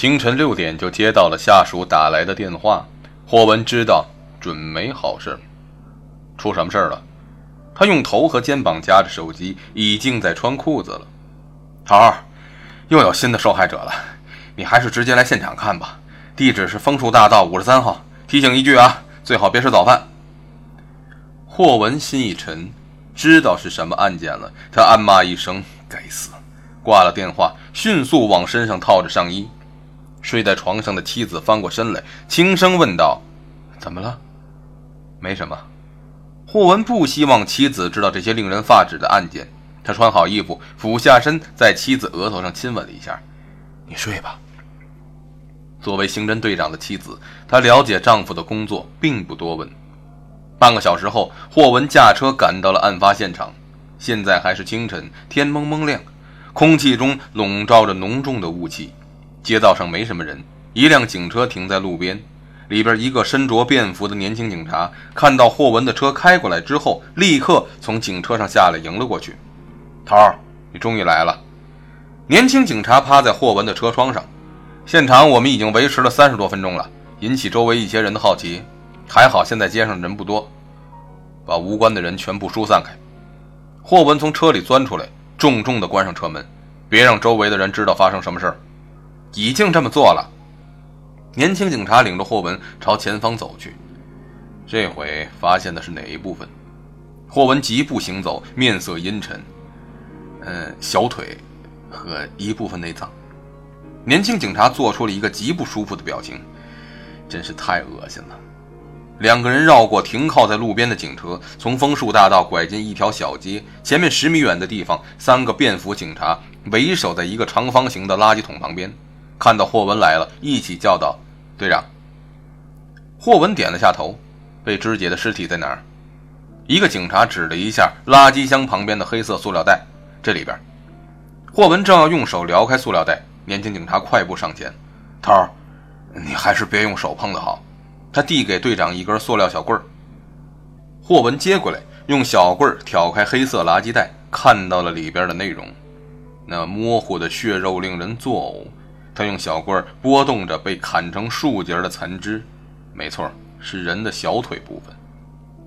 清晨六点就接到了下属打来的电话，霍文知道准没好事出什么事了？他用头和肩膀夹着手机，已经在穿裤子了。桃儿，又有新的受害者了，你还是直接来现场看吧。地址是枫树大道五十三号。提醒一句啊，最好别吃早饭。霍文心一沉，知道是什么案件了。他暗骂一声：“该死！”挂了电话，迅速往身上套着上衣。睡在床上的妻子翻过身来，轻声问道：“怎么了？”“没什么。”霍文不希望妻子知道这些令人发指的案件。他穿好衣服，俯下身，在妻子额头上亲吻了一下。“你睡吧。”作为刑侦队长的妻子，她了解丈夫的工作，并不多问。半个小时后，霍文驾车赶到了案发现场。现在还是清晨，天蒙蒙亮，空气中笼罩着浓重的雾气。街道上没什么人，一辆警车停在路边，里边一个身着便服的年轻警察看到霍文的车开过来之后，立刻从警车上下来迎了过去。头儿，你终于来了。年轻警察趴在霍文的车窗上。现场我们已经维持了三十多分钟了，引起周围一些人的好奇。还好现在街上人不多，把无关的人全部疏散开。霍文从车里钻出来，重重地关上车门，别让周围的人知道发生什么事儿。已经这么做了。年轻警察领着霍文朝前方走去，这回发现的是哪一部分？霍文疾步行走，面色阴沉。嗯，小腿和一部分内脏。年轻警察做出了一个极不舒服的表情，真是太恶心了。两个人绕过停靠在路边的警车，从枫树大道拐进一条小街。前面十米远的地方，三个便服警察为首在一个长方形的垃圾桶旁边，看到霍文来了，一起叫道：“队长。”霍文点了下头。被肢解的尸体在哪儿？一个警察指了一下垃圾箱旁边的黑色塑料袋，这里边。霍文正要用手撩开塑料袋。年轻警察快步上前，头儿，你还是别用手碰的好。他递给队长一根塑料小棍儿。霍文接过来，用小棍儿挑开黑色垃圾袋，看到了里边的内容。那模糊的血肉令人作呕。他用小棍儿拨动着被砍成数节的残肢，没错，是人的小腿部分。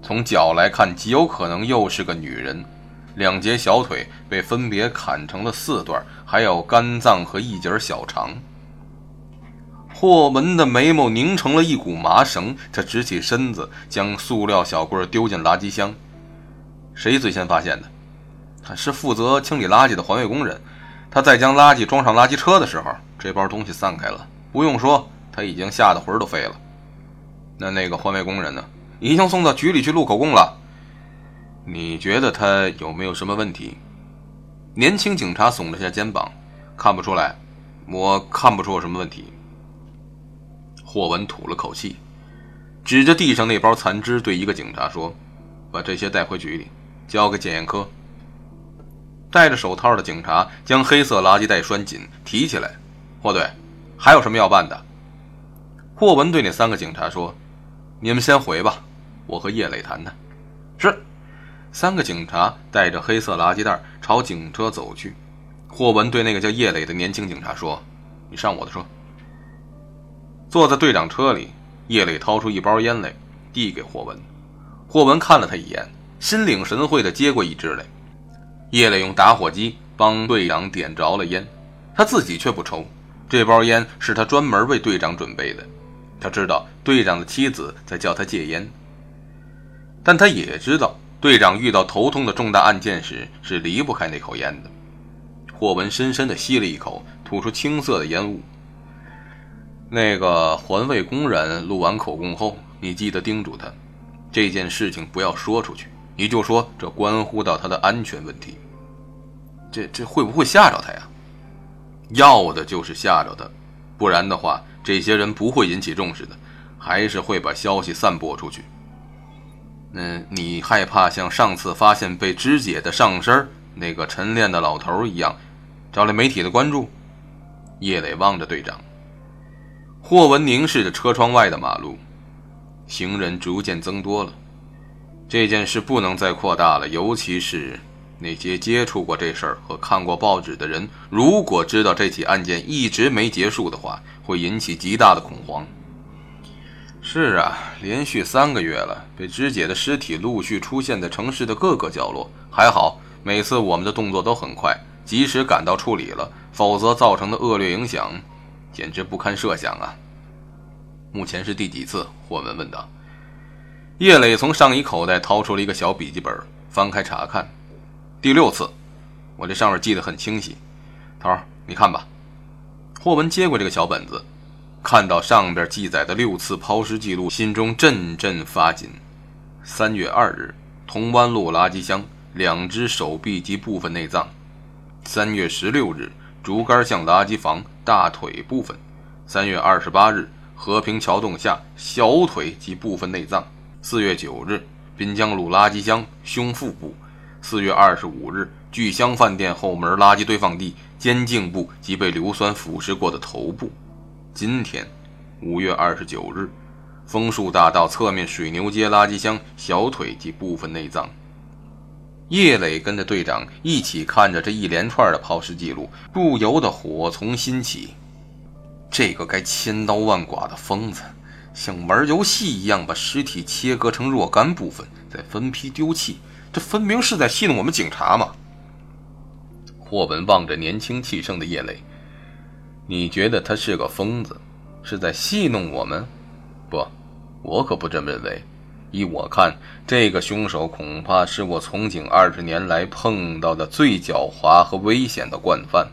从脚来看，极有可能又是个女人。两截小腿被分别砍成了四段，还有肝脏和一截小肠。霍文的眉毛拧成了一股麻绳，他直起身子，将塑料小棍丢进垃圾箱。谁最先发现的？他是负责清理垃圾的环卫工人。他在将垃圾装上垃圾车的时候，这包东西散开了。不用说，他已经吓得魂都飞了。那那个环卫工人呢？已经送到局里去录口供了。你觉得他有没有什么问题？年轻警察耸了下肩膀，看不出来，我看不出有什么问题。霍文吐了口气，指着地上那包残肢，对一个警察说：“把这些带回局里，交给检验科。”戴着手套的警察将黑色垃圾袋拴紧，提起来。霍队，还有什么要办的？霍文对那三个警察说：“你们先回吧，我和叶磊谈谈。”是。三个警察带着黑色垃圾袋朝警车走去。霍文对那个叫叶磊的年轻警察说：“你上我的车。”坐在队长车里，叶磊掏出一包烟来，递给霍文。霍文看了他一眼，心领神会地接过一支来。叶磊用打火机帮队长点着了烟，他自己却不抽。这包烟是他专门为队长准备的。他知道队长的妻子在叫他戒烟，但他也知道。队长遇到头痛的重大案件时，是离不开那口烟的。霍文深深地吸了一口，吐出青色的烟雾。那个环卫工人录完口供后，你记得叮嘱他，这件事情不要说出去。你就说这关乎到他的安全问题。这这会不会吓着他呀？要的就是吓着他，不然的话，这些人不会引起重视的，还是会把消息散播出去。嗯，你害怕像上次发现被肢解的上身那个晨练的老头一样，招来媒体的关注？叶磊望着队长，霍文凝视着车窗外的马路，行人逐渐增多了。这件事不能再扩大了，尤其是那些接触过这事儿和看过报纸的人，如果知道这起案件一直没结束的话，会引起极大的恐慌。是啊，连续三个月了，被肢解的尸体陆续出现在城市的各个角落。还好，每次我们的动作都很快，及时赶到处理了，否则造成的恶劣影响，简直不堪设想啊！目前是第几次？霍文问道。叶磊从上衣口袋掏出了一个小笔记本，翻开查看。第六次，我这上面记得很清晰。头，你看吧。霍文接过这个小本子。看到上边记载的六次抛尸记录，心中阵阵发紧。三月二日，铜湾路垃圾箱，两只手臂及部分内脏。三月十六日，竹竿巷垃圾房大腿部分。三月二十八日，和平桥洞下小腿及部分内脏。四月九日，滨江路垃圾箱胸腹部。四月二十五日，聚香饭店后门垃圾堆放地肩颈部及被硫酸腐蚀过的头部。今天，五月二十九日，枫树大道侧面水牛街垃圾箱小腿及部分内脏。叶磊跟着队长一起看着这一连串的抛尸记录，不由得火从心起。这个该千刀万剐的疯子，像玩游戏一样把尸体切割成若干部分，再分批丢弃，这分明是在戏弄我们警察嘛！霍本望着年轻气盛的叶磊。你觉得他是个疯子，是在戏弄我们？不，我可不这么认为。依我看，这个凶手恐怕是我从警二十年来碰到的最狡猾和危险的惯犯。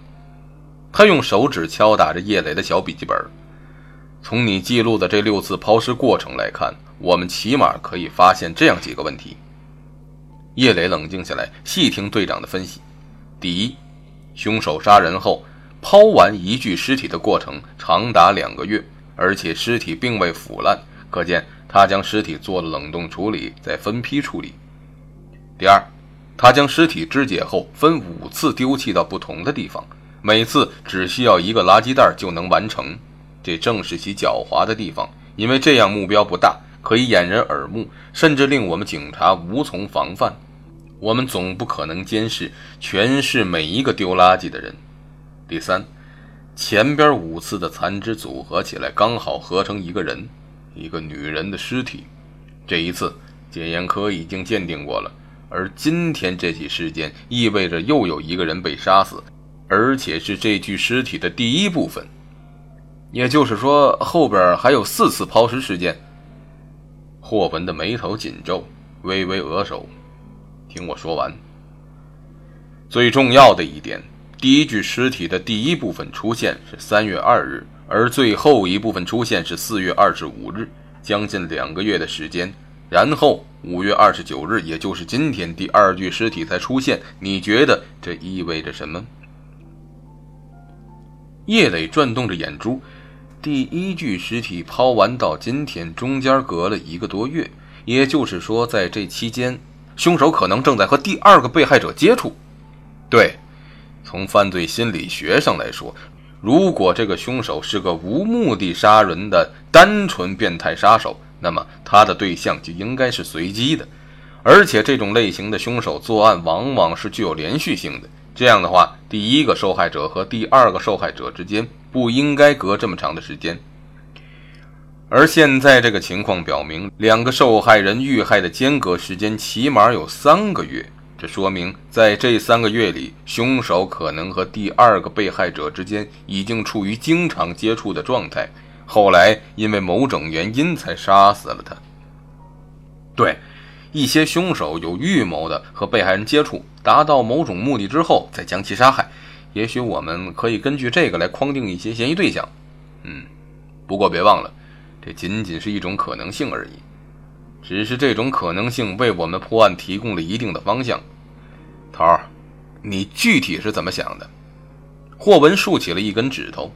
他用手指敲打着叶磊的小笔记本。从你记录的这六次抛尸过程来看，我们起码可以发现这样几个问题。叶磊冷静下来，细听队长的分析。第一，凶手杀人后。抛完一具尸体的过程长达两个月，而且尸体并未腐烂，可见他将尸体做了冷冻处理，再分批处理。第二，他将尸体肢解后分五次丢弃到不同的地方，每次只需要一个垃圾袋就能完成，这正是其狡猾的地方。因为这样目标不大，可以掩人耳目，甚至令我们警察无从防范。我们总不可能监视全市每一个丢垃圾的人。第三，前边五次的残肢组合起来刚好合成一个人，一个女人的尸体。这一次检验科已经鉴定过了，而今天这起事件意味着又有一个人被杀死，而且是这具尸体的第一部分。也就是说，后边还有四次抛尸事件。霍文的眉头紧皱，微微额首。听我说完。最重要的一点。第一具尸体的第一部分出现是三月二日，而最后一部分出现是四月二十五日，将近两个月的时间。然后五月二十九日，也就是今天，第二具尸体才出现。你觉得这意味着什么？叶磊转动着眼珠。第一具尸体抛完到今天，中间隔了一个多月，也就是说，在这期间，凶手可能正在和第二个被害者接触。对。从犯罪心理学上来说，如果这个凶手是个无目的杀人的单纯变态杀手，那么他的对象就应该是随机的。而且这种类型的凶手作案往往是具有连续性的。这样的话，第一个受害者和第二个受害者之间不应该隔这么长的时间。而现在这个情况表明，两个受害人遇害的间隔时间起码有三个月。这说明，在这三个月里，凶手可能和第二个被害者之间已经处于经常接触的状态，后来因为某种原因才杀死了他。对，一些凶手有预谋的和被害人接触，达到某种目的之后再将其杀害。也许我们可以根据这个来框定一些嫌疑对象。嗯，不过别忘了，这仅仅是一种可能性而已。只是这种可能性为我们破案提供了一定的方向。头儿，你具体是怎么想的？霍文竖起了一根指头。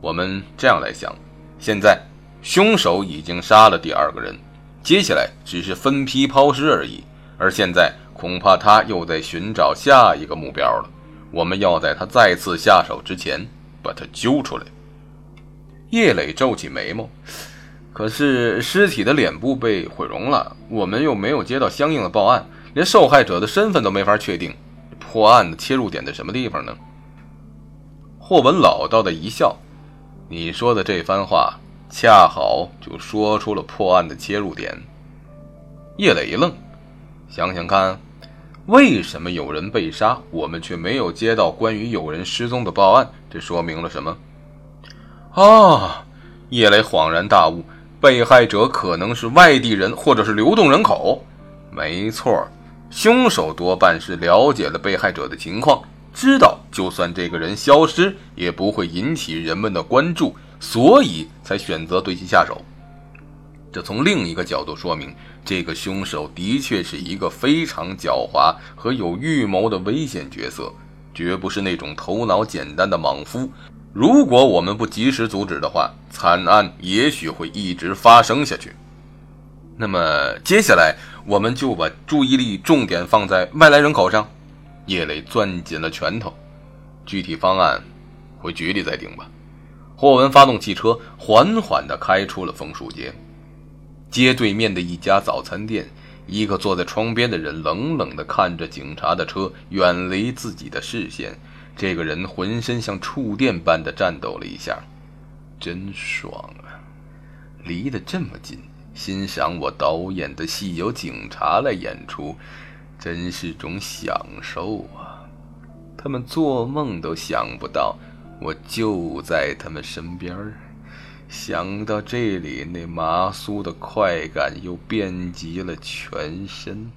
我们这样来想：现在凶手已经杀了第二个人，接下来只是分批抛尸而已。而现在恐怕他又在寻找下一个目标了。我们要在他再次下手之前把他揪出来。叶磊皱起眉毛。可是尸体的脸部被毁容了，我们又没有接到相应的报案，连受害者的身份都没法确定。破案的切入点在什么地方呢？霍文老道的一笑：“你说的这番话，恰好就说出了破案的切入点。”叶磊一愣，想想看，为什么有人被杀，我们却没有接到关于有人失踪的报案？这说明了什么？啊！叶磊恍然大悟，被害者可能是外地人，或者是流动人口。没错，凶手多半是了解了被害者的情况，知道就算这个人消失，也不会引起人们的关注，所以才选择对其下手。这从另一个角度说明，这个凶手的确是一个非常狡猾和有预谋的危险角色，绝不是那种头脑简单的莽夫。如果我们不及时阻止的话，惨案也许会一直发生下去。那么，接下来我们就把注意力重点放在外来人口上。叶磊攥紧了拳头，具体方案回局里再定吧。霍文发动汽车，缓缓地开出了枫树街。街对面的一家早餐店，一个坐在窗边的人冷冷地看着警察的车远离自己的视线。这个人浑身像触电般的颤抖了一下，真爽啊！离得这么近，欣赏我导演的戏由警察来演出，真是种享受啊！他们做梦都想不到，我就在他们身边儿。想到这里，那麻酥的快感又遍及了全身。